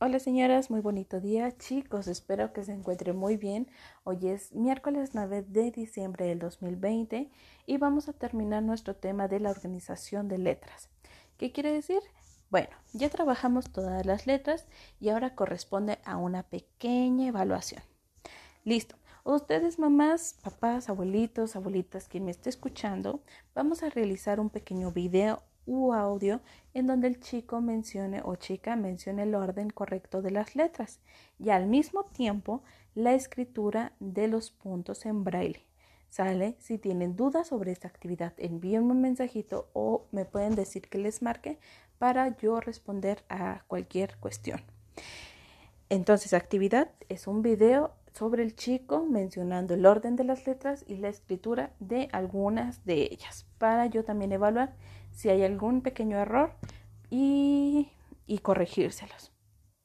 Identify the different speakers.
Speaker 1: Hola señoras, muy bonito día chicos, espero que se encuentren muy bien. Hoy es miércoles 9 de diciembre del 2020 y vamos a terminar nuestro tema de la organización de letras. ¿Qué quiere decir? Bueno, ya trabajamos todas las letras y ahora corresponde a una pequeña evaluación. Listo. Ustedes, mamás, papás, abuelitos, abuelitas, quien me esté escuchando, vamos a realizar un pequeño video u audio en donde el chico mencione o chica mencione el orden correcto de las letras y al mismo tiempo la escritura de los puntos en braille. ¿Sale? Si tienen dudas sobre esta actividad, envíenme un mensajito o me pueden decir que les marque para yo responder a cualquier cuestión. Entonces, actividad es un video sobre el chico mencionando el orden de las letras y la escritura de algunas de ellas para yo también evaluar si hay algún pequeño error y, y corregírselos.